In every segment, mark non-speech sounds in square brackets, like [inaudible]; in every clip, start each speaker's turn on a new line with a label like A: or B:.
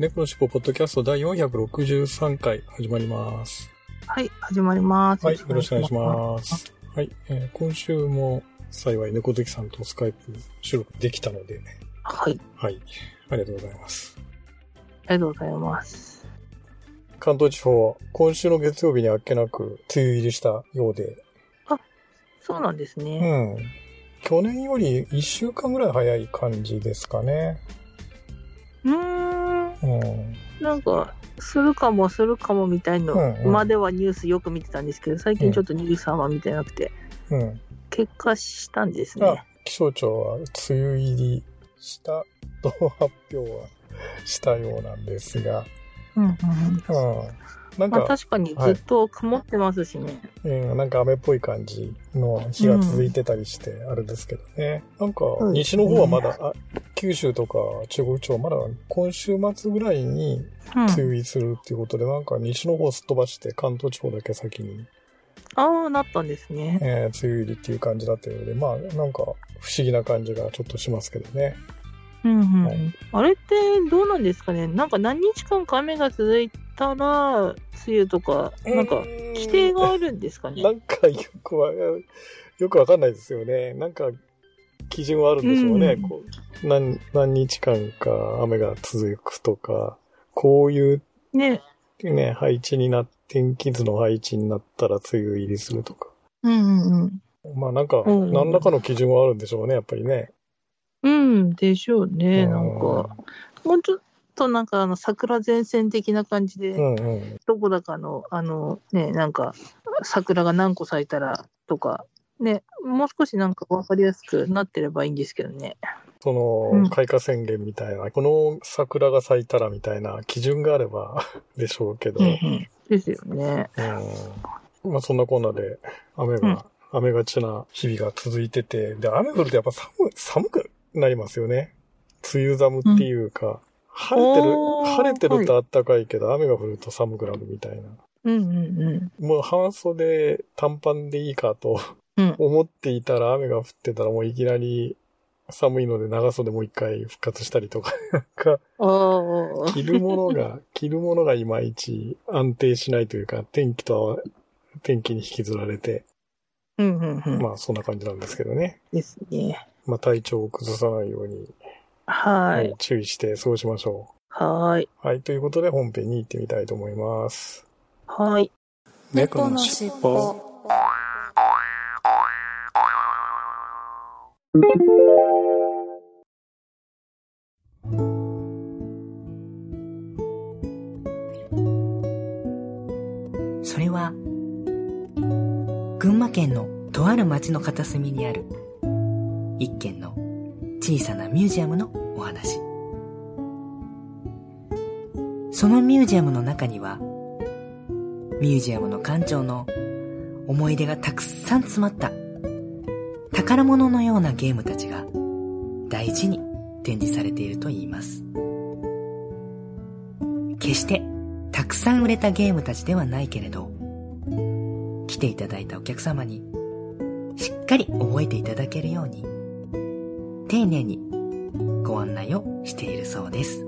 A: 猫のしっぽポッドキャスト第463回始まります。
B: はい、始まります。
A: はい、よろしくお願いします。はい、えー今週も幸い猫好きさんとスカイプ収録できたので、
B: はい、
A: はい、ありがとうございます。
B: ありがとうございます。
A: 関東地方は今週の月曜日にあっけなく梅雨入りしたようで、
B: そうなんです
A: う
B: ね。
A: ん。去年より1週間ぐらい早い感じですかね。
B: うん。なんか、するかもするかもみたいのまではニュースよく見てたんですけど、最近ちょっとニュースあんま見てなくて、
A: うん。
B: 結果したんです
A: あ
B: ね。、
A: 気象庁は梅雨入りしたと発表はしたようなんですが、
B: うんうん。
A: うん。なん
B: まあ
A: か、
B: 確かにずっと曇ってますしね。
A: うん、なんか雨っぽい感じの日が続いてたりして、あれですけどね。なんか、
B: うん
A: 西の方はまだ、あ九州とか中国地方はまだ今週末ぐらいに
B: うん。
A: 梅雨入りするっていうことで、なんか西の方すっ飛ばして関東地方だけ先に、
B: ああ、なったんですね。
A: えー梅雨入りっていう感じだったようで、まあなんか不思議な感じがちょっとしますけどね。
B: うんうん。
A: はい
B: あれってどうなんですかね？なんか何日間か雨が続いたら、梅雨とか、なんか、規定があるんですかね？
A: なんかよくは、よくわかんないですよね。なんか基準はあるんでしょうね。
B: うん
A: こう何何日間か雨が続くとか、こういう
B: ね。
A: ね、配置になっ天気図の配置になったら梅雨入りするとか。
B: うんうんうん。
A: まあなんか、
B: うん
A: 何らかの基準はあるんでしょうね、やっぱりね。
B: うん、でしょうね。
A: うん
B: なんか、もうちょっとなんかあの桜前線的な感じで、
A: うんうん。
B: どこだかの、あのね、なんか桜が何個咲いたらとか、ね、もう少しなんかわかりやすくなってればいいんですけどね。
A: その、
B: うん
A: 開花宣言みたいな、この桜が咲いたらみたいな基準があれば [laughs] でしょうけど、
B: うんうん。ですよね。
A: うんまあそんなこんなで雨が、雨がちな日々が続いてて、で、雨降るとやっぱ寒い、寒くなりますよね。梅雨寒っていうか、晴れてる晴れてると暖かいけど、雨が降ると寒くなるみたいな。
B: うんうんうん。
A: もう半袖短パンでいいかと
B: うん
A: 思っていたら雨が降ってたらもういきなり寒いので長袖もう一回復活したりとか、なんか
B: ああ。
A: 着るものが、[laughs] 着るものがいまいち安定しないというか、天気とは、天気に引きずられて、
B: うんうんうん。
A: まあそんな感じなんですけどね。
B: ですね。
A: まあ体調を崩さないように、
B: はい。
A: 注意して過ごしましょ
B: はい。
A: う。はい。ということで本編に行ってみたいと思います。
B: はい。
C: 猫のしっぽ
D: それは、群馬県のとある町の片隅にある一軒の小さなミュージアムのお話。そのミュージアムの中には、ミュージアムの館長の思い出がたくさん詰まった宝物のようなゲームたちが大事に展示されていると言います。決してたくさん売れたゲームたちではないけれど、来ていただいたお客様にしっかり覚えていただけるように、丁寧にご案内をしているそうです。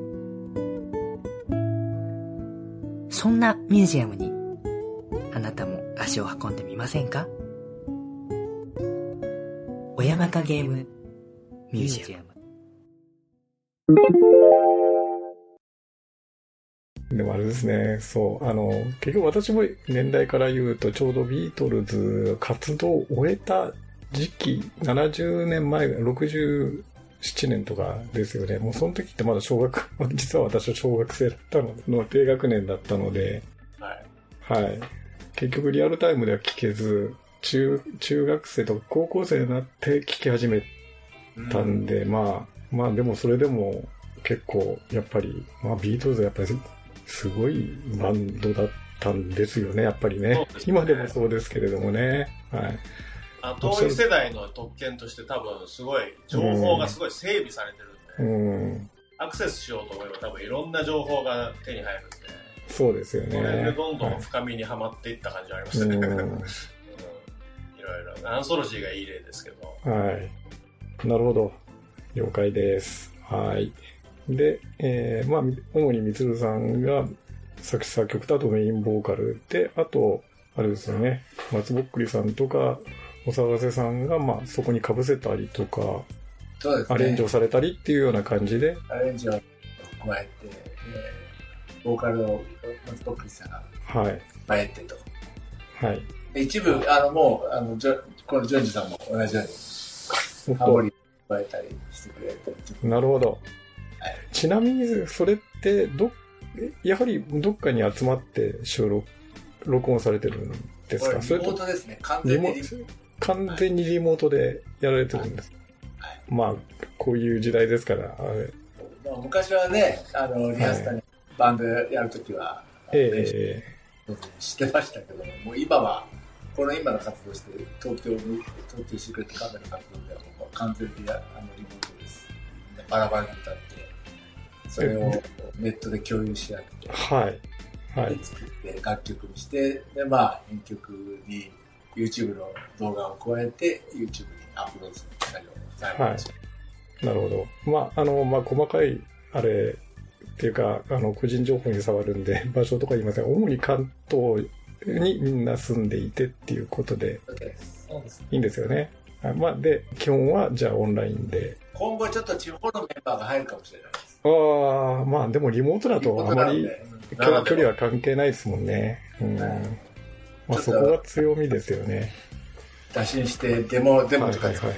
D: そんなミュージアムにあなたも足を運んでみませんか？親バカゲームミュージアム。
A: でもあれですね、そう、あの、結局私も年代から言うと、ちょうどビートルズ活動を終えた時期、70年前、67年とかですよね。もうその時ってまだ小学、[laughs] 実は私は小学生だったのの低学年だったので、
E: はい。
A: はい。結局リアルタイムでは聞けず、中、中学生とか高校生になって聞き始めたんで、まあ、まあでもそれでも結構、やっぱり、まあ、ビートルズはやっぱりすごいバンドだったんですよね、やっぱりね。
E: ね
A: 今でもそうですけれどもね。はい。
E: あ遠い世代の特権として多分すごい情報がすごい整備されてるんで、
A: うん。
E: アクセスしようと思えば多分いろんな情報が手に入るんで、
A: そうですよ
E: これで
A: ね。
E: どんどん
A: はい
E: 深みにはまっていった感じがありましたね。
A: うん
E: うんいろいろ。アンソロジーがいい例ですけど。
A: はい。なるほど。了解です。はい。で、えー、まあ、主にみつるさんが作詞作曲とあとメインボーカルで、あと、あれですよね、松ぼっくりさんとか、お騒がせさんが、まあ、そこに被せたりとか、
F: そうですね。
A: アレンジをされたりっていうような感じで、
F: アレンジを加えて、えーボーカルを松ぼっくりさんが
A: はい。
F: 加えてと。
A: はい。
F: で一部、あの、もう、あの、ジョこのジョンジさんも同じように、ハモリ加えたりしてくれて、
A: なるほど
F: はい。
A: ちなみに、それって、ど、やはりどっかに集まって収録、録音されてるんですか？それと
F: モートですね。完
A: リモ
F: 全にリ
A: 完全にリモートでやられてるんです。
F: はい
A: まあ、こういう時代ですから、あれ
F: まあ昔はね、あの、リハスタにバンドやるときは、練習
A: え
F: してましたけども、もう今は、この今の活動してる東京に、東京シークレットカメラの活動ではもう完全にあのリモートです。バラバラに歌って、それをネットで共有し合って
A: え、はい。はい。
F: 作って楽曲にして、で、まあ、編曲に YouTube の動画を加えて、YouTube にアップロードする作業をされてました。
A: なるほど。まあ、あの、まあ、細かい、あれ、っていうか、あの、個人情報に触るんで、[laughs] 場所とか言いません。主に関東にみんな住んでいてっていうことで。いいんですよね。あまあ、で、基本は、じゃあオンラインで。
F: 今後ちょっと地方のメンバーが入るかもしれないです。
A: ああ、まあ、でもリモートだとあまり距離は関係ないですもんね。うん。
F: はい
A: まあ、そこが強みですよね。
F: 打診して、デモ、デモとか
A: はいはいはい。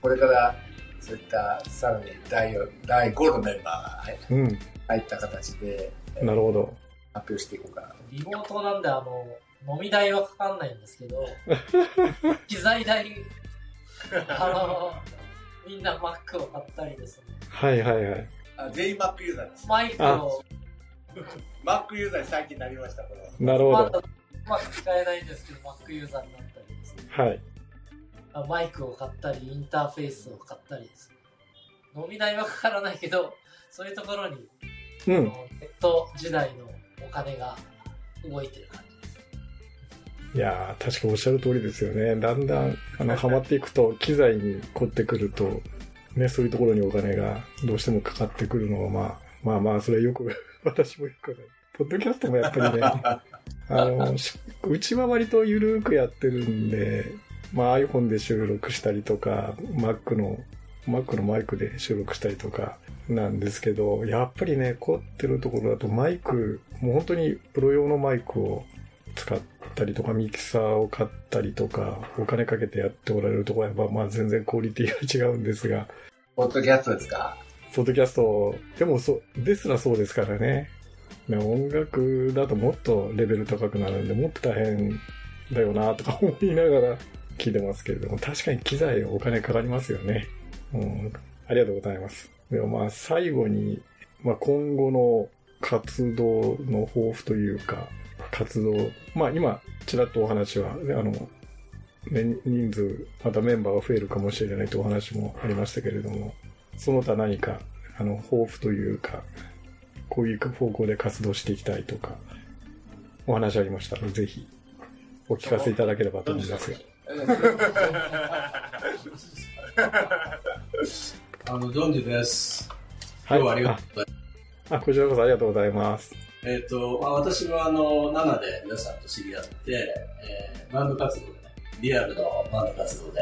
F: これからそういったさらに第4第5のメンバーが入
A: うん。
F: 入った形で
A: なるほど。
F: 発表していこうかなと。
G: リモートなんで、あの、飲み代はかかんないんですけど、[laughs] 機材代、あの、みんな Mac を買ったりですね。
A: はいはいはい。
F: あ全員 Mac ユーザーです。
G: マイクを
F: Mac ユーザーに最近なりました、これは。
A: なるほど。
G: まく使えないんですけど、Mac ユーザーになったりですね。
A: はい。
G: あマイクを買ったり、インターフェースを買ったりですね。飲み代はかからないけど、そういうところに、
A: うん。
G: ネット時代のお金が動いてる感じです。
A: いやー、確かおっしゃる通りですよね。だんだん、あの、ハマっていくと、機材に凝ってくると、ね、そういうところにお金がどうしてもかかってくるのは、まあ、まあまあ、それはよく、[laughs] 私もよくない。ポッドキャストもやっぱりね、[laughs] あの、しうちは割とゆるーくやってるんで、まあ iPhone で収録したりとか、Mac の、Mac のマイクで収録したりとかなんですけど、やっぱりね、凝ってるところだとマイク、もう本当にプロ用のマイクを使ったりとか、ミキサーを買ったりとか、お金かけてやっておられるところはやっぱまあ全然クオリティが違うんですが、
F: ポッドキャストですか？
A: ポッドキャスト、でもそ、ですらそうですからね。ね音楽だともっとレベル高くなるんで、もっと大変だよなとか思いながら [laughs] 聞いてますけれども、確かに機材お金かかりますよね。うん。ありがとうございます。でもまあ最後に、まあ今後の活動の抱負というか、活動、まあ今、ちらっとお話は、あの、ね、人数、またメンバーが増えるかもしれないとお話もありましたけれども、その他何か、あの、抱負というか、こういう方向で活動していきたいとか、お話ありましたら、ぜひ、お聞かせいただければと思いますが。[laughs]
H: あの、ジョンジです。
A: はい。
H: 今日はありがとうございます。
A: あ、あこちらこそありがとうございます。
H: えっ、と、まあ、私はあの、7で皆さんと知り合って、えーバンド活動でね、リアルのバンド活動で、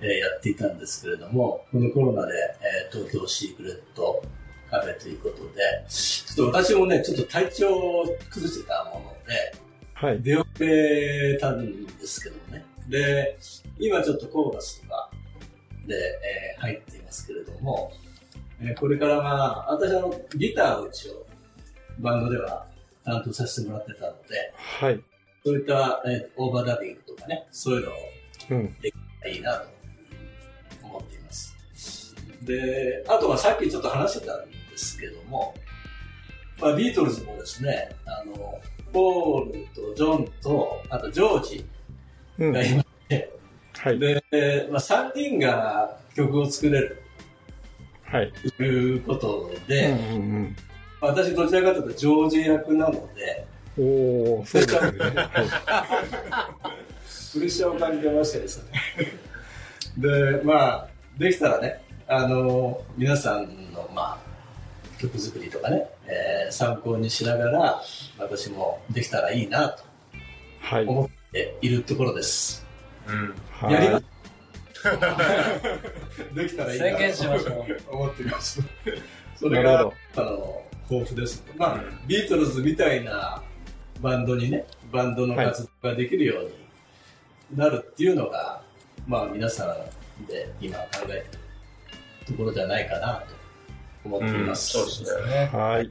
H: えーやっていたんですけれども、このコロナで、えー東京シークレットカフェということで、ちょっと私もね、ちょっと体調を崩してたもので、
A: はい。
H: 出遅れたんですけどもね。で、今ちょっとコーラスとかで、えー入っていますけれども、えーこれからまあ、私あの、ギターを一応、バンドでは担当させてもらってたので、
A: はい。
H: そういった、えーオーバーダビングとかね、そういうのを
A: うん。
H: いいなと思っています。で、あとはさっきちょっと話してたんでですけども、まあ、ビートルズもですね、あの、ポールとジョンと、あとジョージがいまして、
A: うん、はい。
H: で、まあ、3人が曲を作れる。
A: はい。
H: ということで、
A: うんうんうん
H: 私どちらかというとジョージ役なので、
A: おお、そうですね。
H: プレッシャーを感じてましてですね。で、まあ、できたらね、あの、皆さんの、まあ、曲作りとかね、えー、参考にしながら、私もできたらいいなと、思っているところです。
E: うん。
H: やります。[laughs] できたらいいな
G: 宣言しましょ
H: う。思っています。それが、あの、豊富です。まあ、ビートルズみたいなバンドにね、バンドの活動ができるようになるっていうのが、まあ皆さんで今考えてるところじゃないかなと思っています。
E: うん、そうですね。
A: はい。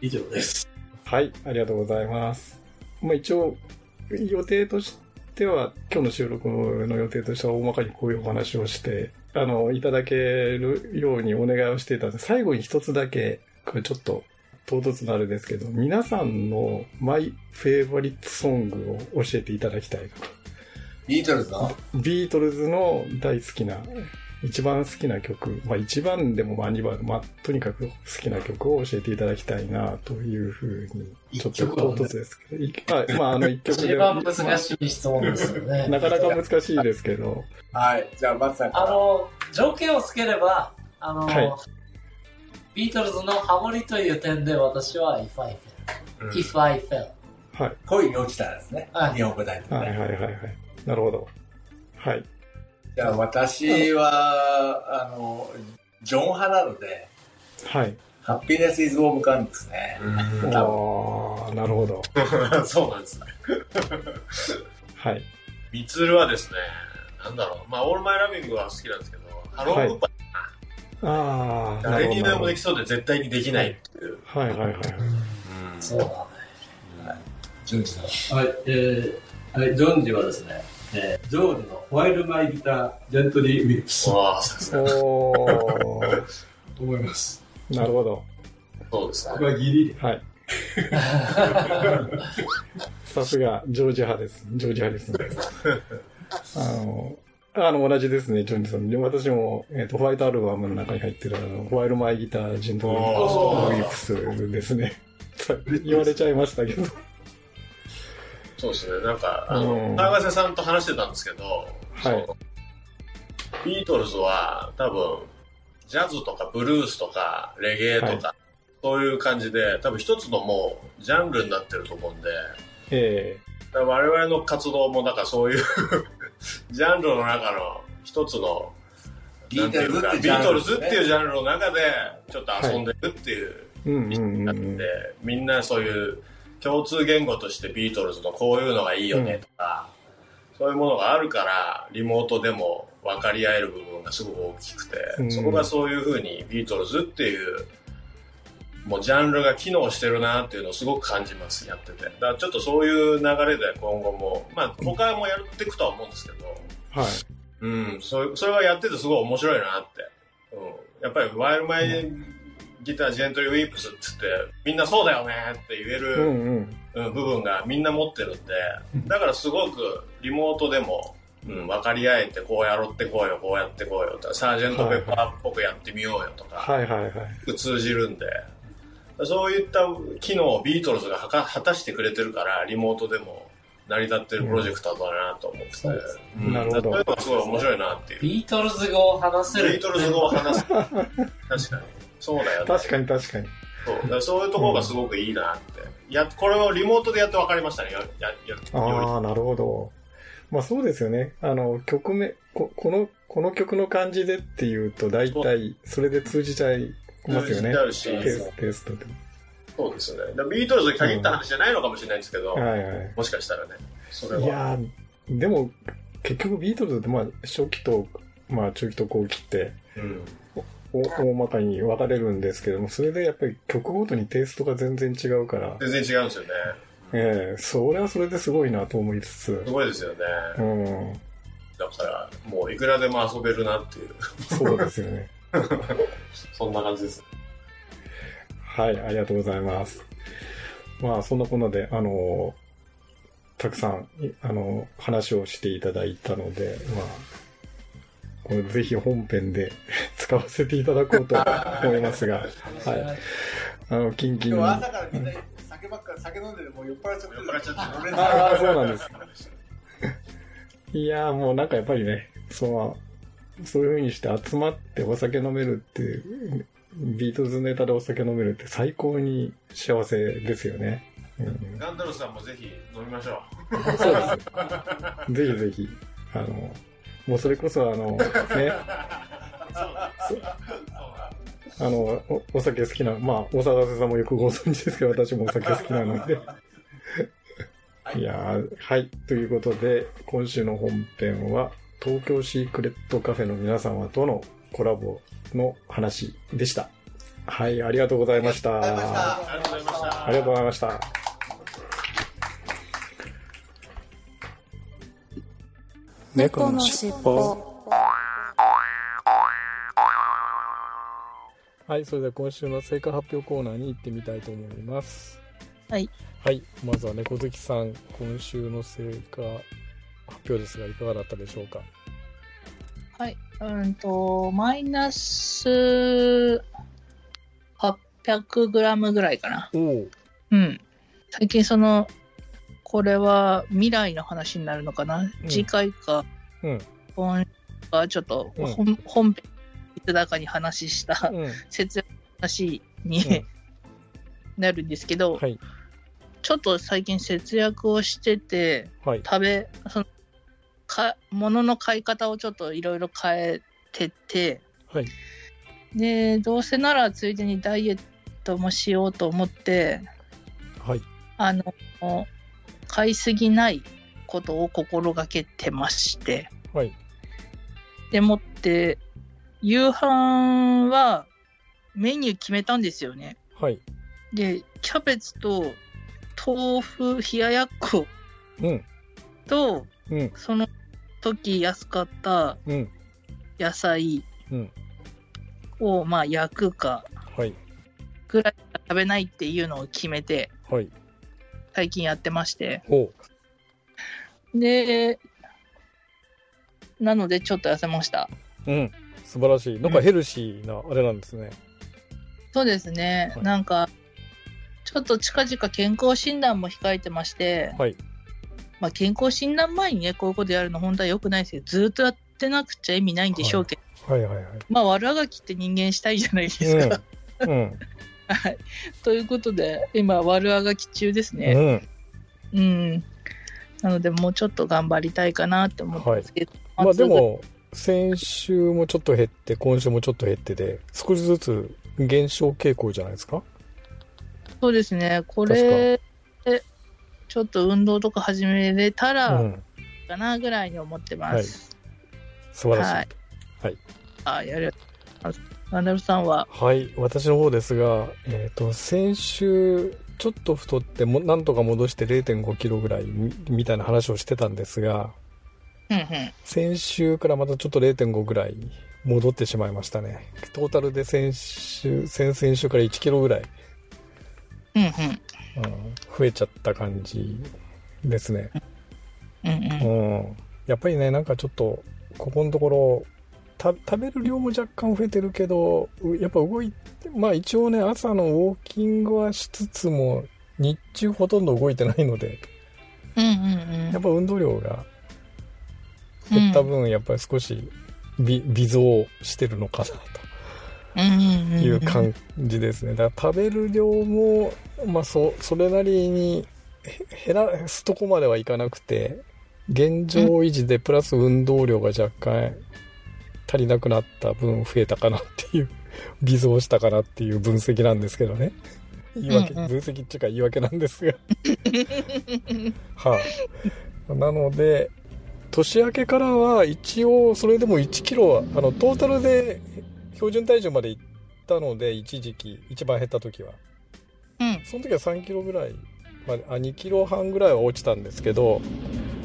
H: 以上です。
A: はい、ありがとうございます。まあ一応、予定としては、今日の収録の予定としては大まかにこういうお話をして、あの、いただけるようにお願いをしていたので、最後に一つだけ、これちょっと唐突なあれですけど、皆さんのマイフェイバリットソングを教えていただきたいなと。
F: ビートルズの？
A: ビートルズの大好きな、一番好きな曲、まあ一番でもまあ二番でも、まあとにかく好きな曲を教えていただきたいなというふうに、ちょっと唐突ですけど、ね、まああの一曲で。
G: 一番難しい質問ですよね。
A: なかなか難しいですけど。
F: はい、じゃあ松さん
G: あの、条件をつければ、あの、はいビートルズのハモリという点で私は If I fell、うん、If I fell
A: はい。
F: 恋に落ちたらですね。はい、日本語大
A: ね。はいはいはいはい。なるほど。はい。
F: じゃあ私は、あの、ジョン派なので、
A: はい。
F: ハッピネス・イズ・オブ・カンですね。
A: ああ、なるほど。[laughs]
E: そうなんですね。
A: はい。
E: ミツルはですね、なんだろう、まあ、オールマイラビングは好きなんですけど、ハローグッバイ
A: ああ。
E: 誰にでもできそうで絶対にできないっていう。
A: はいはいはい。
G: そうだね。
F: はい。ジョンジ
H: さん。はい、えー、はい、ジョンジはですね、えー、ジョージのホワイルマイギター、ジェントリー・ウィルプス。
E: わあ、さすが。
A: お
H: 思います。
A: なるほど。
E: そうですね。
H: これはギリ
A: はい。[laughs] さすが、ジョージ派です。ジョージ派ですね。あの、あの、同じですね、ジョニーさん。で私も、えっ、ー、と、ホワイトアルバムの中に入ってる、あの、ホワイルマイギター、ジントウィップスですね。[laughs] 言われちゃいましたけど。
E: そうですね、なんか、あの、川瀬さんと話してたんですけど、
A: はい。
E: ビートルズは、多分、ジャズとかブルースとか、レゲエとか、はい、そういう感じで、多分一つのもう、ジャンルになってると思うんで、
A: え
E: え。ー、我々の活動もなんかそういう [laughs] ジャンルの中の一つの、
F: ビートルズって
E: ビートルズっていうジャンルの中で、ちょっと遊んでるっていう、なって、みんなそういう共通言語としてビートルズのこういうのがいいよねとか、うん、そういうものがあるから、リモートでも分かり合える部分がすごく大きくて、うん、そこがそういうふうにビートルズっていうもうジャンルが機能してるなっていうのをすごく感じます、やってて。だからちょっとそういう流れで今後も、まあ他もやっていくとは思うんですけど、
A: はい。
E: うん、そそれはやっててすごい面白いなって。うん。やっぱりワイルマイギタージェントリーウィープスって言って、みんなそうだよねって言える、部分がみんな持ってるんで、だからすごくリモートでも、うん、分かり合えてこうやろってこうよ、こうやってこうよとか、サージェントペッパーっぽくやってみようよとか、
A: はいはいはい。
E: 通じるんで、そういった機能をビートルズが果たしてくれてるから、リモートでも成り立ってるプロジェクトだなと思ってて、
A: うん、なるほど。そういう
E: のがすごい面白いなっていう。
G: ビートルズ語を話せる。
E: ビートルズ語を話す。確かに。そうだよね。
A: 確かに確かに。
E: そうだそういうところがすごくいいなって。や、これをリモートでやって分かりましたね。や、や、や
A: ああ、なるほど。まあそうですよね。あの、曲名、ここの、この曲の感じでっていうと、大体、それで通じちゃいますよね。
E: 通じちゃう
A: し。テストで。
E: そうですね。ビートルズに限った話じゃないのかもしれないですけど、うんはいはい、もしかしたらね。それは。
A: いやでも、結局ビートルズって、まあ、初期と、まあ、中期と後期って、
E: うん
A: 大まかに分かれるんですけども、それでやっぱり曲ごとにテイストが全然違うから。
E: 全然違うんですよね。
A: ええー、それはそれですごいなと思いつつ。す
E: ごいですよね。
A: うん。
E: だから、もういくらでも遊べるなっていう。
A: そうですよね。[laughs]
E: そんな感じです。
A: はい、ありがとうございます。まあ、そんなこんなで、あの、たくさん、あの、話をしていただいたので、まあ、これぜひ本編で [laughs] 使わせていただこうと思いますが、はい。あの、キンキン
F: に。朝からみんな酒ばっかり、酒飲んでもう酔っ払っちゃって。酔っ払っちゃって。
A: ああ、そうなんです。いやもうなんかやっぱりね、そう、そういう風にして集まってお酒飲めるって、ビートルズネタでお酒飲めるって最高に幸せですよね。
E: うん、ガンダルさんもぜひ飲みましょう。
A: そうです。ぜひぜひ。あの、もうそれこそあの、ね。あのお、お酒好きな、まあ、大沢さんもよくご存知ですけど、私もお酒好きなので。いやはい。ということで、今週の本編は、東京シークレットカフェの皆様とのコラボの話でした。はい、ありがとうございました。ありがとうございました。ありがとうございました。猫のしっぽ。はい、それでは今週の成果発表コーナーに行ってみたいと思います。
B: はい。
A: はい、まずは猫好きさん、今週の成果発表ですが、いかがだったでしょうか？
B: はい、うんと、マイナス800グラムぐらいかな。
A: お
B: うん。最近その、これは未来の話になるのかな、うん、次回か、
A: うん、
B: 今はちょっと本,、うん、本編いつだかに話した、うん、節約話に、[laughs] なるんですけど、
A: はい、
B: ちょっと最近節約をしてて、
A: はい、
B: 食べ、その、か、物の買い方をちょっといろいろ変えてて、
A: はい。
B: で、どうせならついでにダイエットもしようと思って、
A: はい。
B: あの、買いすぎないことを心がけてまして、
A: はい。
B: でもって、夕飯はメニュー決めたんですよね。
A: はい。
B: で、キャベツと豆腐冷ややっこ。
A: と、
B: うん、その時安かった野菜を、まあ焼くかぐらい食べないっていうのを決めて、
A: はい、
B: 最近やってまして。でなのでちょっと痩せました。
A: うん。素晴らしい。なんかヘルシーなあれなんですね、うん、
B: そうですね、はい、なんかちょっと近々健康診断も控えてまして、
A: はい。
B: まあ、健康診断前にね、こういうことやるの本当は良くないですけど、ずっとやってなくちゃ意味ないんでしょうけ
A: ど、はい、はいはいはい。
B: まあ、悪あがきって人間したいじゃないですか。
A: うん。うん、
B: はい。ということで、今、悪あがき中ですね。うん。うん。なので、もうちょっと頑張りたいかなって思ってますけど。
A: はい、まあ、でも、先週もちょっと減って、今週もちょっと減ってで、少しずつ減少傾向じゃないですか？
B: そうですね、これ、ちょっと運動とか始めれたら、かなぐらいに思ってます。うんはい、
A: 素晴らしい。はい。はい、
B: あ、やる。ナダルさんは？
A: はい、私の方ですが、えっ、ー、と、先週、ちょっと太っても、なんとか戻して0.5キロぐらいみたいな話をしてたんですが、
B: うんうん、
A: 先週からまたちょっと0.5ぐらい戻ってしまいましたね。トータルで先週、先々週から1キロぐらい
B: うんうん。
A: 増えちゃった感じですね。
B: うん、うん、
A: やっぱりね、なんかちょっと、ここのところ、食べる量も若干増えてるけど、やっぱ動いて、まあ一応ね、朝のウォーキングはしつつも、日中ほとんど動いてないので、
B: うんうんうん、
A: やっぱ運動量が減った分、やっぱり少し微微増してるのかなと。いう感じですね。だから食べる量も、まあそ、それなりに減らすとこまではいかなくて、現状維持でプラス運動量が若干足りなくなった分増えたかなっていう、[laughs] 微増したかなっていう分析なんですけどね。言い訳、分析っていうか言い訳なんですがはい、なので、年明けからは一応それでも1キロは、あの、トータルで標準体重まで行ったので、一時期、一番減った時は。
B: うん。
A: その時は3キロぐらい、まあ、2キロ半ぐらいは落ちたんですけど、
B: うん。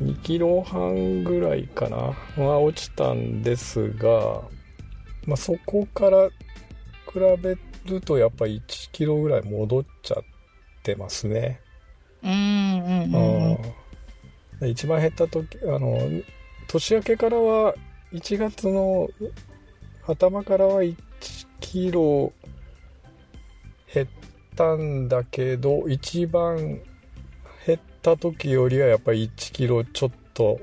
A: 2キロ半ぐらいかな。は落ちたんですが、まあ、そこから比べるとやっぱり1キロぐらい戻っちゃってますね。
B: うんうんうん、
A: うん、一番減った時あの年明けからは1月の頭からは1キロ減ったんだけど一番減った時よりはやっぱり1キロちょっと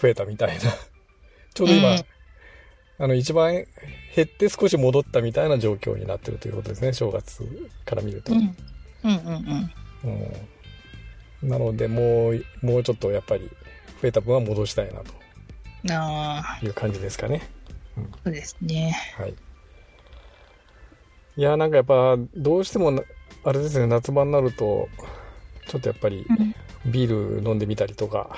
A: 増えたみたいな、[laughs] ちょうど今、うん、あの一番減って少し戻ったみたいな状況になってるということですね正月から見ると。うん。うんうんうん、なのでもうもうちょっとやっぱり増えた分は戻したいなと。いう感じですかね。
B: うん、そうですね。
A: はい。いやなんかやっぱどうしてもあれですね夏場になるとちょっとやっぱりビール飲んでみたりとか、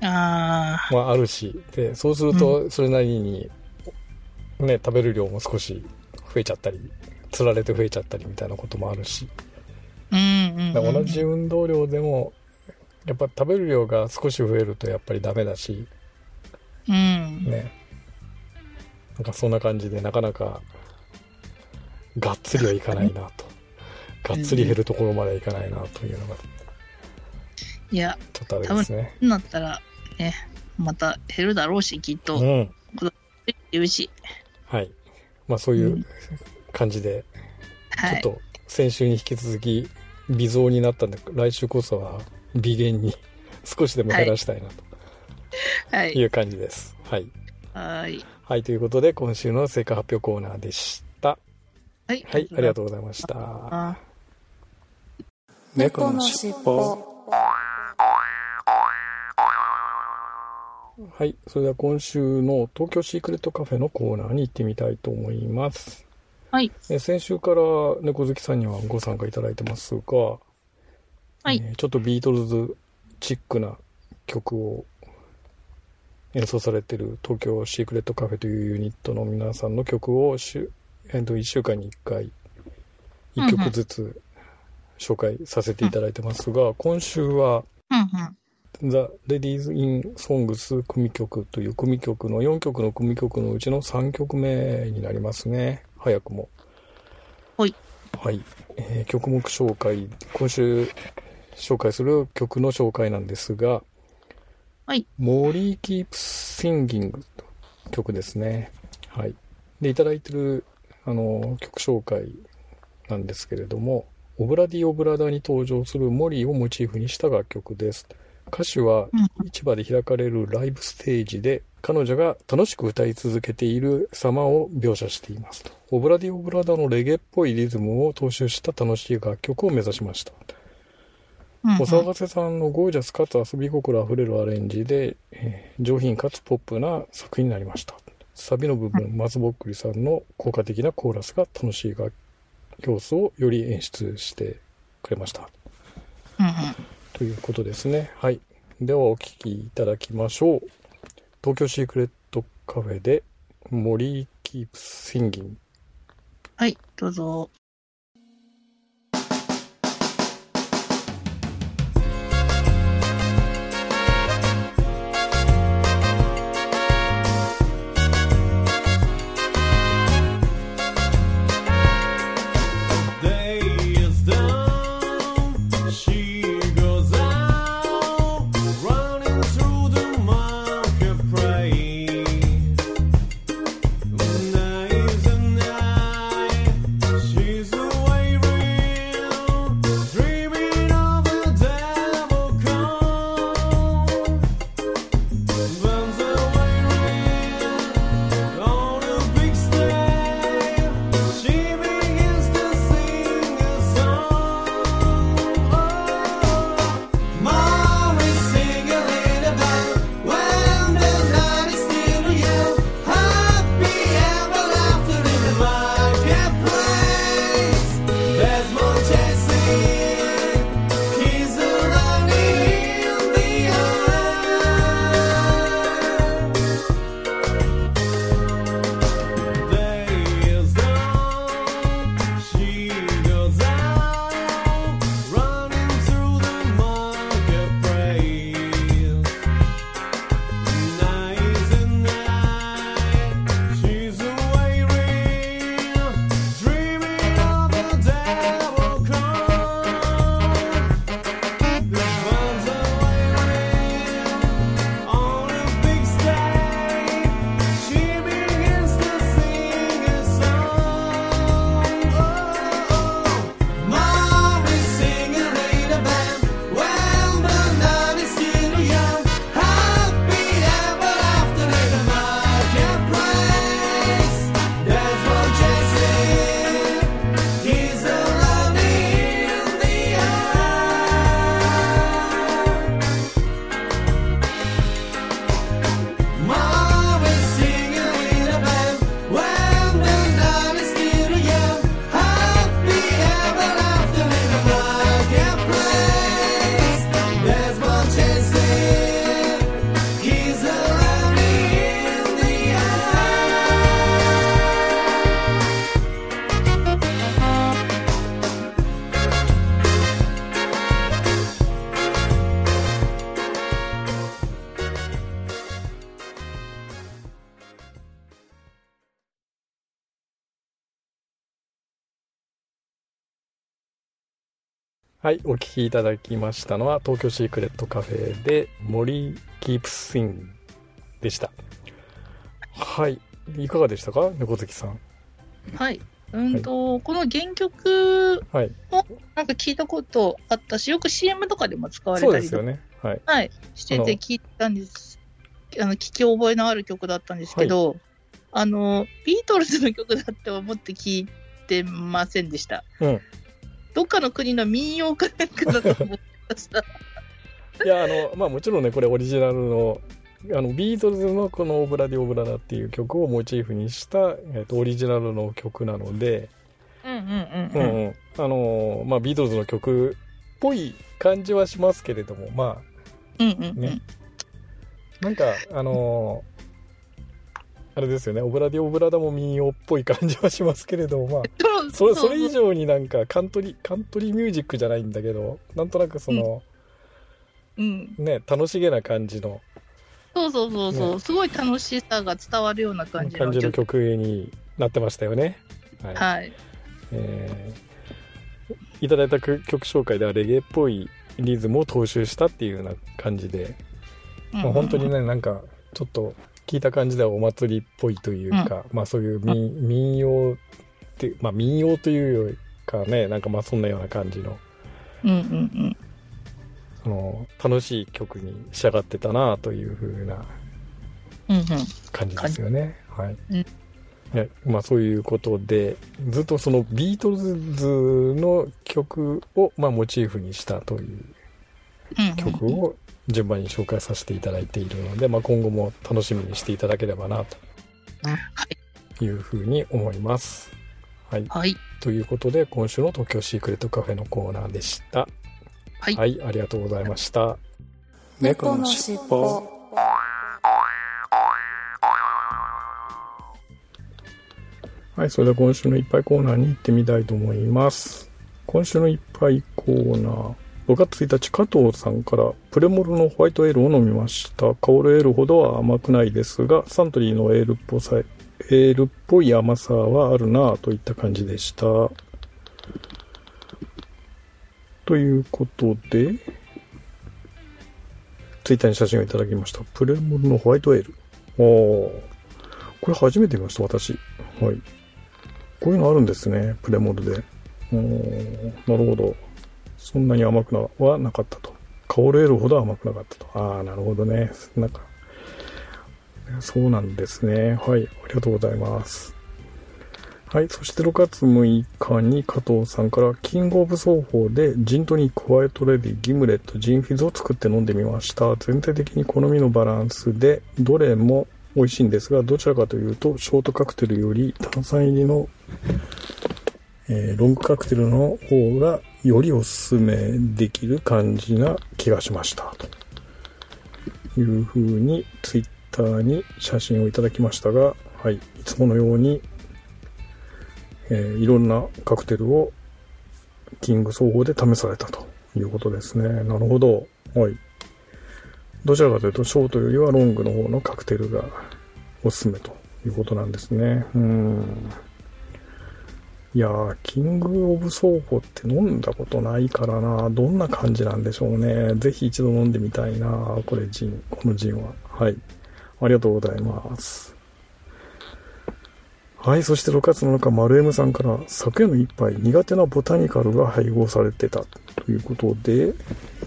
B: あ
A: まあ、あるし。でそうするとそれなりに、ね、食べる量も少し増えちゃったりつられて増えちゃったりみたいなこともあるし、
B: うんうん、
A: 同じ運動量でもやっぱ食べる量が少し増えるとやっぱりダメだし、
B: うん、
A: ね。なんかそんな感じでなかなかがっつりはいかないなとがっつり減るところまではいかないなというのが、
B: いや
A: ちょっとあれですね
B: なったらねまた減るだろうしきっと、
A: うん、
B: 言うし
A: はいまあそういう感じで、ちょっと先週に引き続き微増になったんで来週こそは微減に [laughs] 少しでも減らしたいなと、はい、いう感じです。はい。
B: はい。
A: はい、ということで今週の成果発表コーナーでした。
B: はい。
A: はい、ありがとうございました。猫のしっぽ。はい。それでは今週の東京シークレットカフェのコーナーに行ってみたいと思います。
B: はい。
A: え先週から猫好きさんにはご参加いただいてますが、
B: はい、
A: えー、ちょっとビートルズチックな曲を演奏されてる東京シークレットカフェというユニットの皆さんの曲をしゅ、えー、と1週間に1回1曲ずつ紹介させていただいてますが、うんうん、今週は、
B: うんうん、
A: The Ladies in Songs 組曲という組曲の4曲の組曲のうちの3曲目になりますね。早くも。
B: はい。
A: はい。えー、曲目紹介、今週紹介する曲の紹介なんですが、
B: はい。
A: Molly Keep Singing と曲ですね。はい。で、いただいてる、あの、曲紹介なんですけれども、オブラディ・オブラダに登場するモリーをモチーフにした楽曲です。歌詞は市場で開かれるライブステージで彼女が楽しく歌い続けている様を描写していますと。オブラディ・オブラダのレゲエっぽいリズムを踏襲した楽しい楽曲を目指しました。お騒がせさんのゴージャスかつ遊び心あふれるアレンジで、えー、上品かつポップな作品になりました。サビの部分、松ぼっくりさんの効果的なコーラスが楽しい楽要素をより演出してくれました。ということですね。はい。ではお聴きいただきましょう。東京シークレットカフェで森キープシンギン。
B: はい、どうぞ。
A: はい、お聞きいただきましたのは、東京シークレットカフェで森キープスインでした。はい、いかがでしたか猫好きさん？
B: はい。うんと、はい、この原曲もなんか聞いたことあったし、よく CM とかでも使われたりとか、ねはい、はい、してて聞いたんです。あの聞き覚えのある曲だったんですけど、はい、あのビートルズの曲だって思って聞いてませんでした。うん、どっかの国の民謡かなんかだと思ってました。
A: いや、あの、まあもちろんね、これオリジナルの、あの、ビートルズのこのオブラディオブラダっていう曲をモチーフにした、えっ、と、オリジナルの曲なので、
B: うんうんうん、うん。うん、
A: あの、まあビートルズの曲っぽい感じはしますけれども、まあ、
B: うんうんうん、ね。
A: なんか、あのあれですよね、オブラディオブラダも民謡っぽい感じはしますけれども、まあ、[laughs] [laughs] それそれ以上になんかカントリー、カントリーミュージックじゃないんだけど、なんとなくその、
B: うん、
A: ね、楽しげな感じの。
B: そうそうそうそう、ね、すごい楽しさが伝わるような感じ
A: の感じの曲になってましたよね。
B: はい。はい、
A: えー、いただいた曲紹介ではレゲエっぽいリズムを踏襲したっていうような感じで、まあ、本当にね、なんか、ちょっと聞いた感じではお祭りっぽいというか、うん、まあそういう民,、民謡って、まあ民謡というよりかね、なんかまあそんなような感じの、
B: うんうんうん。
A: その、楽しい曲に仕上がってたなというふうな感じですよね。うんうん、はい。うんまあそういうことで、ずっとそのビートルズの曲をまあモチーフにしたという曲を順番に紹介させていただいているので、まあ、今後も楽しみにしていただければなというふうに思います。はい。
B: はい、
A: ということで、今週の東京シークレットカフェのコーナーでした。
B: はい。はい、
A: ありがとうございました。猫のしっぽ。はい、それでは今週のいっぱいコーナーに行ってみたいと思います。今週のいっぱいコーナー。5月1日、加藤さんから、プレモルのホワイトエールを飲みました。香るエールほどは甘くないですが、サントリーのエールっぽさ、エールっぽい甘さはあるなぁといった感じでした。ということで、ツイッターに写真をいただきました。プレモルのホワイトエール。ああ、これ初めて見ました、私。はい。こういうのあるんですね、プレモルで。なるほど。そんなに甘くはなかったと。香れるほど甘くなかったと。ああ、なるほどね。なんか、そうなんですね。はい。ありがとうございます。はい。そして6月6日に加藤さんから、キングオブ奏法でジントニック、ホワイトレディ、ギムレット、ジンフィズを作って飲んでみました。全体的に好みのバランスで、どれも美味しいんですが、どちらかというと、ショートカクテルより炭酸入りの、えー、ロングカクテルの方がよりおすすめできる感じな気がしました。というふうにツイッターに写真をいただきましたが、はい、いつものように、えー、いろんなカクテルをキング総合で試されたということですね。なるほど。はい。どちらかというと、ショートよりはロングの方のカクテルがおすすめということなんですね。うん。いやー、キングオブソーホって飲んだことないからな、どんな感じなんでしょうね。ぜひ一度飲んでみたいな、これジン、このジンは。はい。ありがとうございます。はい、そして6月7日、丸 M さんから、昨夜の一杯、苦手なボタニカルが配合されてたということで、え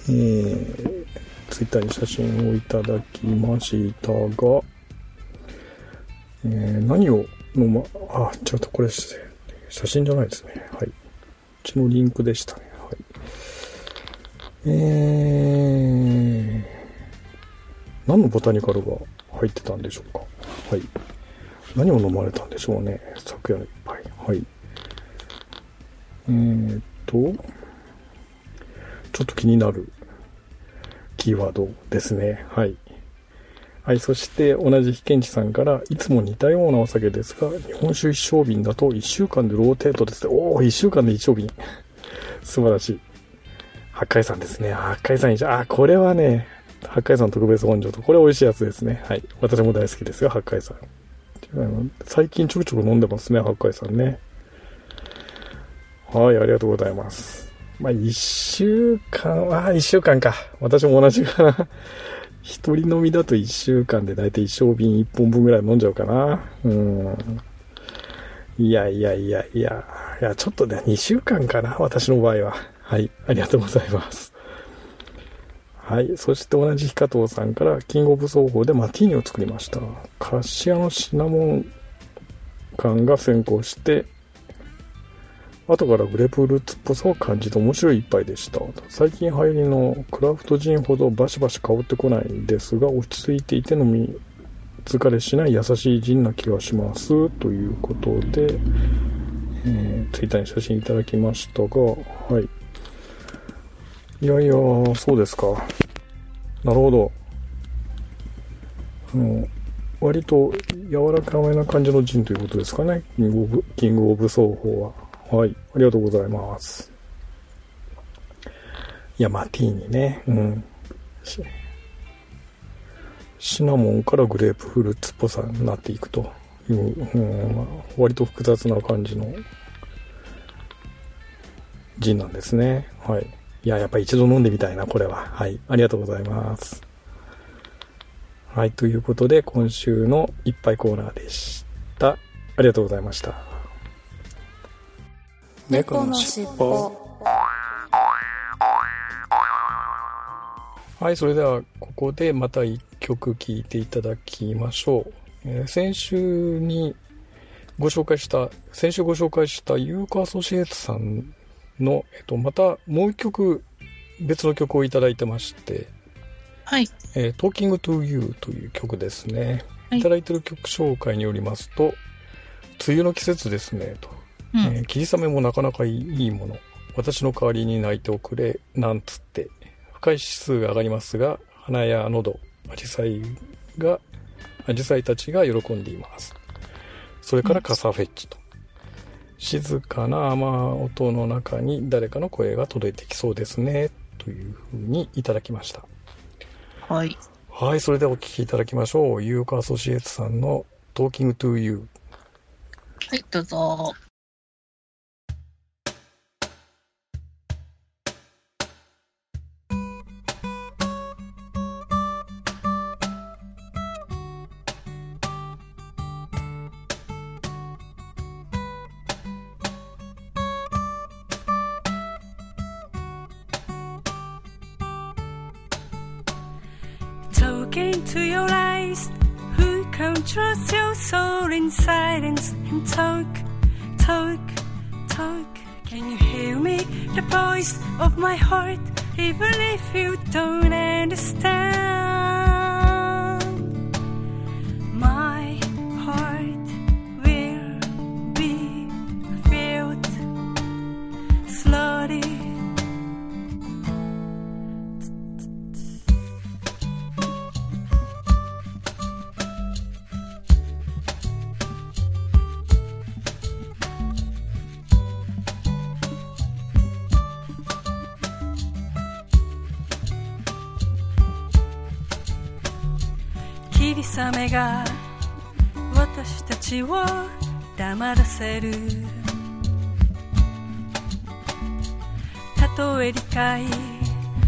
A: ー、ツイッターに写真をいただきましたが、えー、何を飲ま、あ、ちょっとこれ、写真じゃないですね。はい。うちのリンクでしたね。はい。えー、何のボタニカルが入ってたんでしょうか。はい。何を飲まれたんでしょうね。昨夜の一杯。はい。えー、っと、ちょっと気になるキーワードですね。はい。はい、そして同じ被験地さんから、いつも似たようなお酒ですが、日本酒一升瓶だと1週間でローテートですね。おお、1週間で1升瓶。素晴らしい。八海山ですね。八海山一あ、これはね、八海山特別本醸と、これ美味しいやつですね。はい。私も大好きですよ、八海山。最近ちょくちょく飲んでますね、八海山ね。はい、ありがとうございます。まあ、一週間は、一週間か。私も同じかな。一人飲みだと一週間でだいたい一升瓶一本分ぐらい飲んじゃうかな。うん。いやいやいやいや。いや、ちょっとね、二週間かな。私の場合は。はい。ありがとうございます。はい。そして同じ日加藤さんから、キングオブ奏法でマティーニを作りました。カシアのシナモン感が先行して、後からグレープフルーツっぽさを感じて面白い一杯でした。最近流行りのクラフトジンほどバシバシ香ってこないですが、落ち着いていて飲み疲れしない優しいジンな気がします。ということで、えー、ツイッターに写真いただきましたが、はい。いやいや、そうですか。なるほど。あの、割と柔らかめな感じのジンということですかね。キングオブ、キングオブ奏法は。はい。ありがとうございます。いや、マティーニね。うん。シナモンからグレープフルーツっぽさになっていくという、うん、割と複雑な感じのジンなんですね。はい。いや、やっぱ一度飲んでみたいな、これは。はい。ありがとうございます。はい。ということで、今週の一杯コーナーでした。ありがとうございました。猫のしっぽはいそれではここでまた一曲聴いていただきましょう、えー、先週にご紹介した先週ご紹介したユーカアソシエイツさんの、えっと、またもう一曲別の曲をいただいてまして
B: はい。
A: えー、Talking to You という曲ですね。はい、いただいてる曲紹介によりますと、梅雨の季節ですね、と。うん、えー、霧雨もなかなかいいもの。私の代わりに泣いておくれ、なんつって。深い指数が上がりますが、鼻や喉、アジサイが、アジサイたちが喜んでいます。それからカサフェッチと。静かな雨音の中に誰かの声が届いてきそうですね。というふうにいただきました。
B: はい。
A: はい、それではお聴きいただきましょう。ユーカアソシエイツさんの Talking to You。
B: はい、どうぞ。
I: Voice of my heart, even if you don't understand. 霧雨が私たちを黙らせる。たとえ理解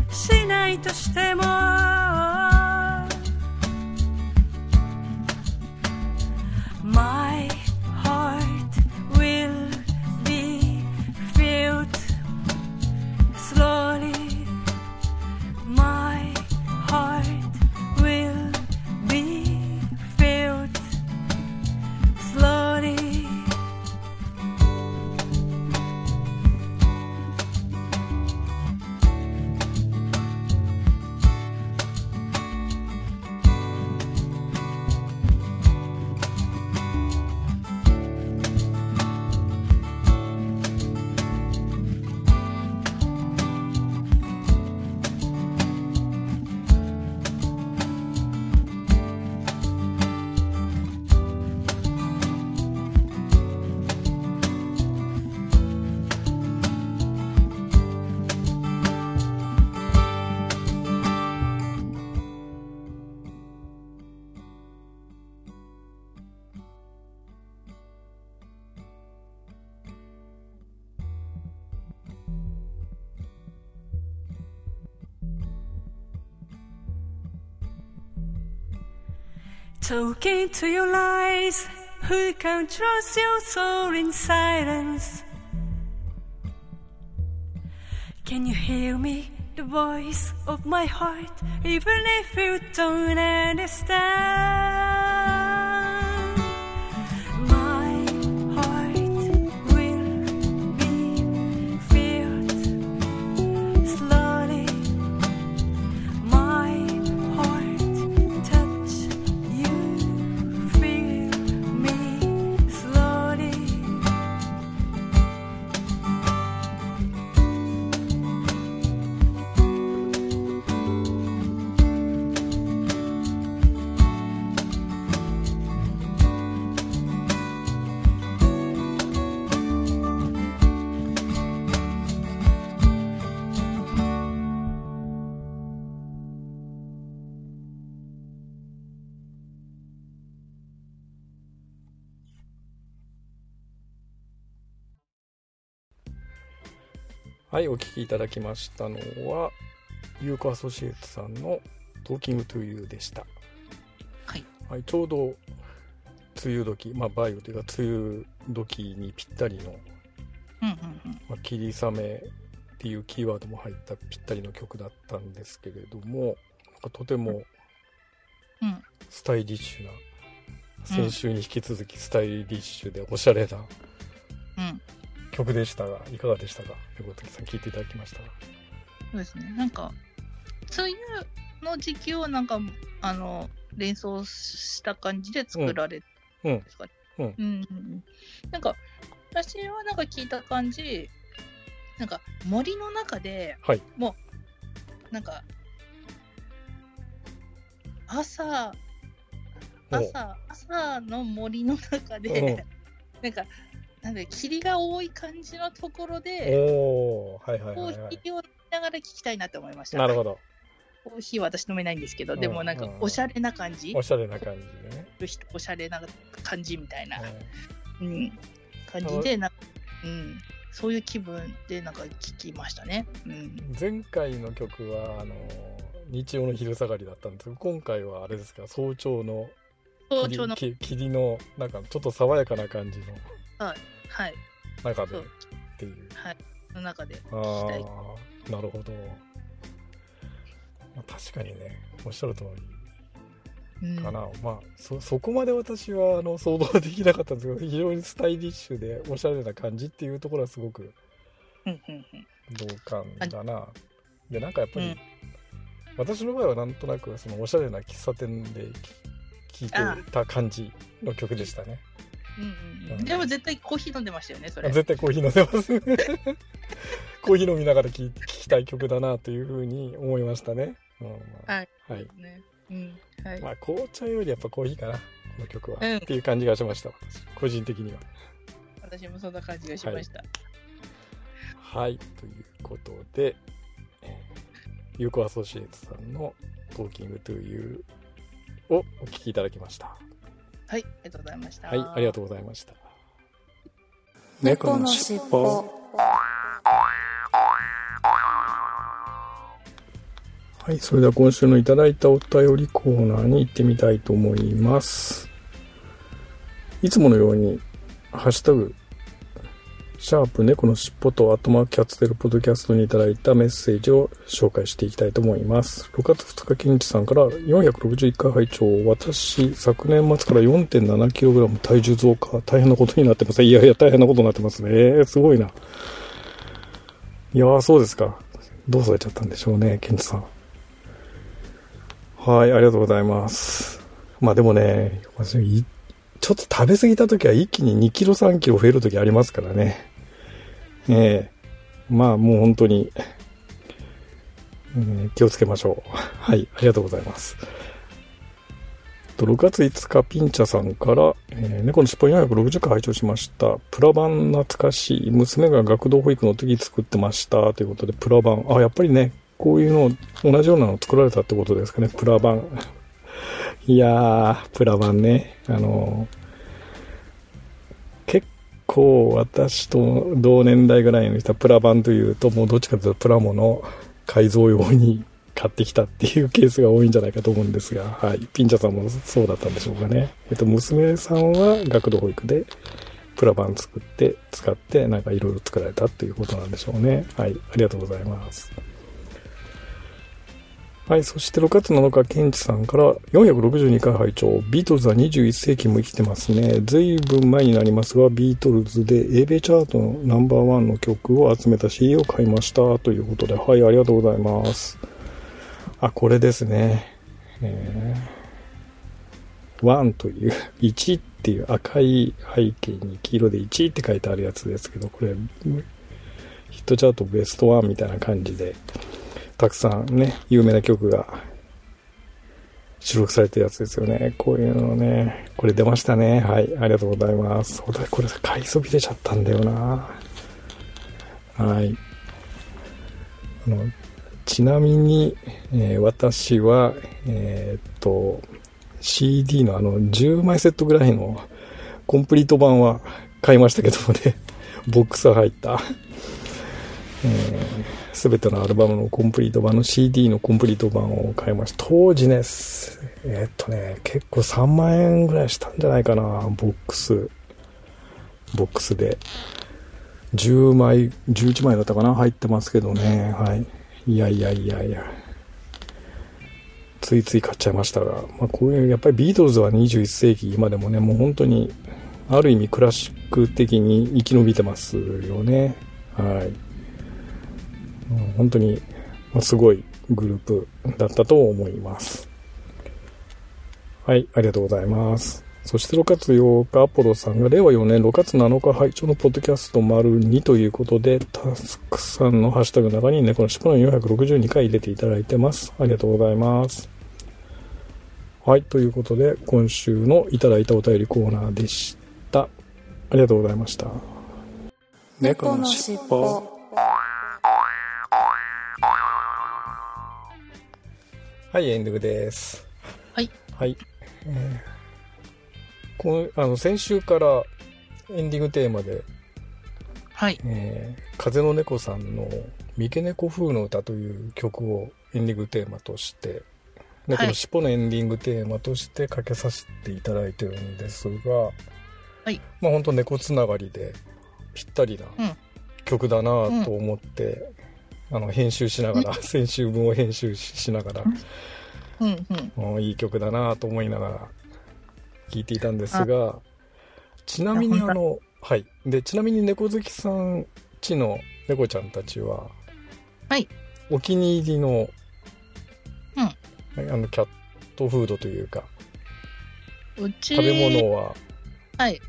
I: しないとしても talking to your lies. Who can trust your soul in silence? Can you hear me? The voice of my heart, even if you don't understand.
A: はい、お聞きいただきましたのは、ユーコアソシエイツさんの Talking to You でした。
B: はい。
A: はい、ちょうど、梅雨時、まあ、梅雨というか、梅雨時にぴったりの、
B: うんうんうん。
A: まあ、霧雨っていうキーワードも入ったぴったりの曲だったんですけれども、なんかとても、スタイリッシュな、先週に引き続きスタイリッシュでおしゃれな、
B: うん
A: 曲でしたが、いかがでしたか？横崎さん聞いていただきました
B: そうですね。なんか、梅雨の時期をなんか、あの、連想した感じで作られてるんですか、
A: うん、うん、うん。
B: なんか、私はなんか聞いた感じ、なんか森の中で、
A: はい、
B: もう、なんか、朝、朝、朝の森の中で、[laughs] なんか、なんで霧が多い感じのところで、
A: おはいはいはい、
B: コーヒーを飲みながら聞きたいなと思いました。
A: なるほど。
B: コーヒーは私飲めないんですけど、でもなんかおしゃれな感じ？
A: おしゃれな感じね。
B: おしゃれな感じみたいな、うん、感じでな、うん、そういう気分でなんか聞きましたね。うん、
A: 前回の曲はあの日曜の昼下がりだったんですけど、今回はあれですか、早朝の
B: 早朝の
A: 霧のなんかちょっと爽やかな感じの。
B: はい。はい。
A: 中でっていう。
B: はい。の中で
A: 聞きたい。なるほど。まあ、確かにね、おっしゃる通りかな。うん、まあそ、そこまで私はあの想像できなかったんですけど、非常にスタイリッシュでおしゃれな感じっていうところはすごく同感だな。で、なんかやっぱり、うん、私の場合はなんとなくそのおしゃれな喫茶店で聴いてた感じの曲でしたね。
B: うんうん、でも絶対コーヒー飲んでましたよね、それ。
A: 絶対コーヒー飲んでます。[laughs] コーヒー飲みながら聴きたい曲だなというふうに思いましたね。
B: うんまあ、はい。
A: はい。
B: ねうんはい、
A: まあ、紅茶よりやっぱコーヒーかな、この曲は。うん、っていう感じがしました、私。個人的には。
B: 私もそんな感じがしました。
A: はい、はい、ということで、ユーコアソシエイツさんのトーキングトゥーユーをお聞きいただきました。
B: はい、ありがとうございました。
A: はい、ありがとうございました。
C: 猫のしっぽ。
A: はい、それでは今週のいただいたお便りコーナーに行ってみたいと思います。いつものように、ハッシュタグ、シャープ猫のしっぽとアトマキャッツテルポッドキャストにいただいたメッセージを紹介していきたいと思います。6月2日、金地さんから461回拝聴私、昨年末から 4.7kg 体重増加、大変なことになってます。いやいや、大変なことになってますね。えー、すごいな。いやー、そうですか。どうされちゃったんでしょうね、ケンチさん。はい、ありがとうございます。まあでもね、ちょっと食べ過ぎた時は一気に2キロ3キロ増える時ありますからね。ええー、まあもう本当に、えー、気をつけましょう。はい、ありがとうございます。6月5日、ピンチャさんから、えー、猫のしっぽ460回拝聴しました。プラバン懐かしい。娘が学童保育の時作ってました。ということで、プラバン。あ、やっぱりね、こういうの、同じようなの作られたってことですかね。プラバン。いやー、プラバンね。あのー構私と同年代ぐらいの人はプラ版というともうどっちかというとプラモの改造用に買ってきたっていうケースが多いんじゃないかと思うんですが、はい。ピンチャさんもそうだったんでしょうかね。えっと、娘さんは学童保育でプラ板作って使ってなんかいろいろ作られたっていうことなんでしょうね。はい。ありがとうございます。はい、そして6月7日、ケンチさんから462回拝聴ビートルズは21世紀も生きてますね。ずいぶん前になりますが、ビートルズで A ベチャートのナンバーワンの曲を集めた CD を買いましたということで、はい、ありがとうございます。あ、これですね。えー、1という、1っていう赤い背景に黄色で1って書いてあるやつですけど、これ、ヒットチャートベスト1みたいな感じで、たくさんね、有名な曲が収録されてるやつですよね。こういうのね、これ出ましたね。はい、ありがとうございます。そうだ、これ買いそびれちゃったんだよな。はい。あのちなみに、えー、私は、えー、っと、CD のあの10枚セットぐらいのコンプリート版は買いましたけどもね、ボックスが入った。えーすべてのアルバムのコンプリート版の CD のコンプリート版を買いました。当時ね、えー、っとね、結構3万円ぐらいしたんじゃないかな、ボックス。ボックスで。10枚、11枚だったかな入ってますけどね。はい。いやいやいやいや。ついつい買っちゃいましたが。まあこういう、やっぱりビートルズは21世紀今でもね、もう本当に、ある意味クラシック的に生き延びてますよね。はい。本当にすごいグループだったと思います。はい、ありがとうございます。そして6月8日、アポロさんが令和4年6月7日配聴のポッドキャスト丸2ということで、たくさんのハッシュタグの中に猫の尻尾の462回入れていただいてます。ありがとうございます。はい、ということで、今週のいただいたお便りコーナーでした。ありがとうございました。
C: 猫のしっぽ。
A: はい、エンディングです。
B: はい。
A: はい。えー、この、あの、先週からエンディングテーマで、
B: はい。
A: えー、風の猫さんの三毛猫風の歌という曲をエンディングテーマとして、猫の尻尾のエンディングテーマとしてかけさせていただいてるんですが、
B: はい。
A: まあ本当猫つながりでぴったりな曲だなと思って、あの編集しながら、先週分を編集しながら、
B: うん
A: うん、いい曲だなと思いながら聴いていたんですがちなみにあのはい。でちなみに猫好きさんちの猫ちゃんたちは、
B: はい、
A: お気に入りの、
B: うん、
A: あのキャットフードというか
B: うち
A: 食べ物は？
B: はい。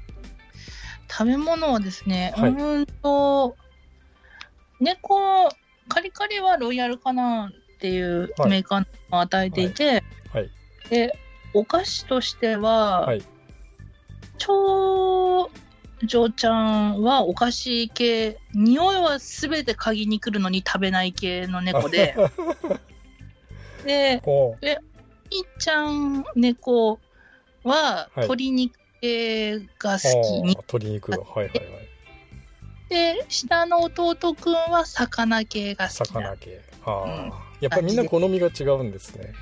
B: 食べ物はですね、はい、うんと猫カリカリはロイヤルカナンっていうメーカーを与えていて、はい。
A: はい、
B: で、お菓子としては、
A: はい、
B: 長女ちゃんはお菓子系、匂いはすべて嗅ぎに来るのに食べない系の猫で、[laughs] で、え、いっちゃん猫は鶏肉系が好き。に、
A: 鶏肉、はいはいはい。
B: で、下の弟くんは魚系が好き
A: 魚系。ああ、うん、やっぱりみんな好みが違うんですね。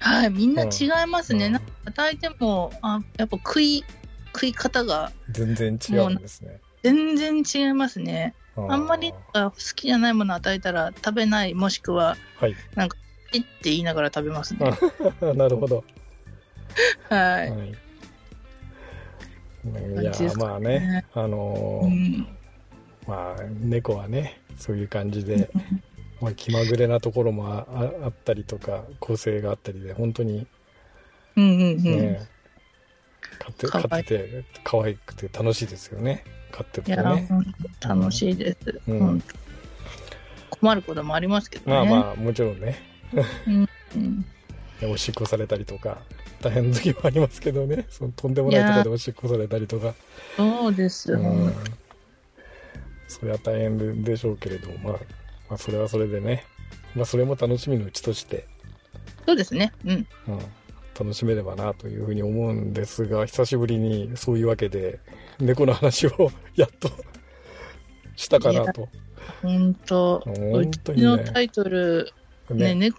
B: はい、みんな違いますね。うん、なんか与えても、あやっぱ食い、食い方が。
A: 全然違うんですね。
B: 全然違いますね。あんまり好きじゃないもの与えたら食べない、もしくは、
A: はい、
B: なんか、いって言いながら食べますね。[laughs]
A: なるほど。
B: はい。
A: はいいやまあね、あのーうん、まあ猫はねそういう感じで [laughs] まあ気まぐれなところもああったりとか個性があったりで本当に
B: うんうんうん。ね
A: 飼って飼ってて可愛くて楽しいですよね。飼っててね。
B: 楽しいです、うん、困ることもありますけど
A: ね。まあまあもちろんね。
B: うんうん。[laughs]
A: おしっこされたりとか大変な時もありますけどね。そのとんでもないところでおしっこされたりとか。
B: そうですよ、うん
A: それは大変でしょうけれども、まあ、まあ、それはそれでね、まあ、それも楽しみのうちとして、
B: そうですね。うん。うん、
A: 楽しめればなというふうに思うんですが、久しぶりにそういうわけで、猫の話をやっと [laughs] したかなと。
B: 本当、うちのタイトル、ね、ね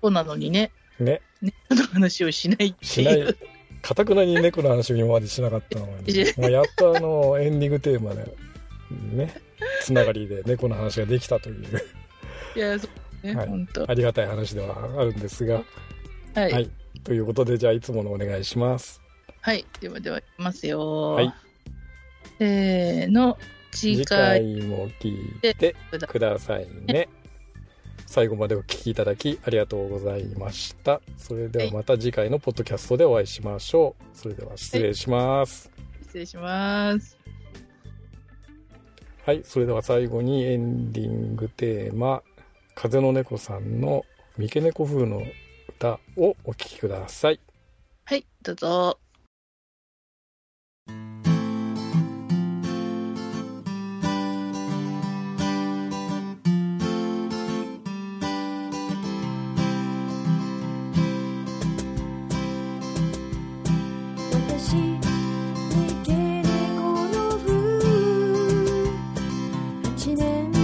B: 猫
J: なのにね。
A: ね。
J: 猫の話をしない。しない。
A: かたくなに猫の話を今までしなかったのに、[laughs] まあ、やっとあの、エンディングテーマで、ね、つながりで猫の話ができたという。
J: いや、そうね、はい、本当。
A: ありがたい話ではあるんですが。
J: はい。はい。
A: ということで、じゃあ、いつものお願いします。
J: はい。ではでは、いきますよ。はい。せーの。
A: 次回も聞いてくださいね。最後までお聞きいただきありがとうございました。それではまた次回のポッドキャストでお会いしましょう。それでは失礼します。は
J: い、失礼します。
A: はい、それでは最後にエンディングテーマ、風の猫さんの三毛猫風の歌をお聴きください。
J: はい、どうぞ。一番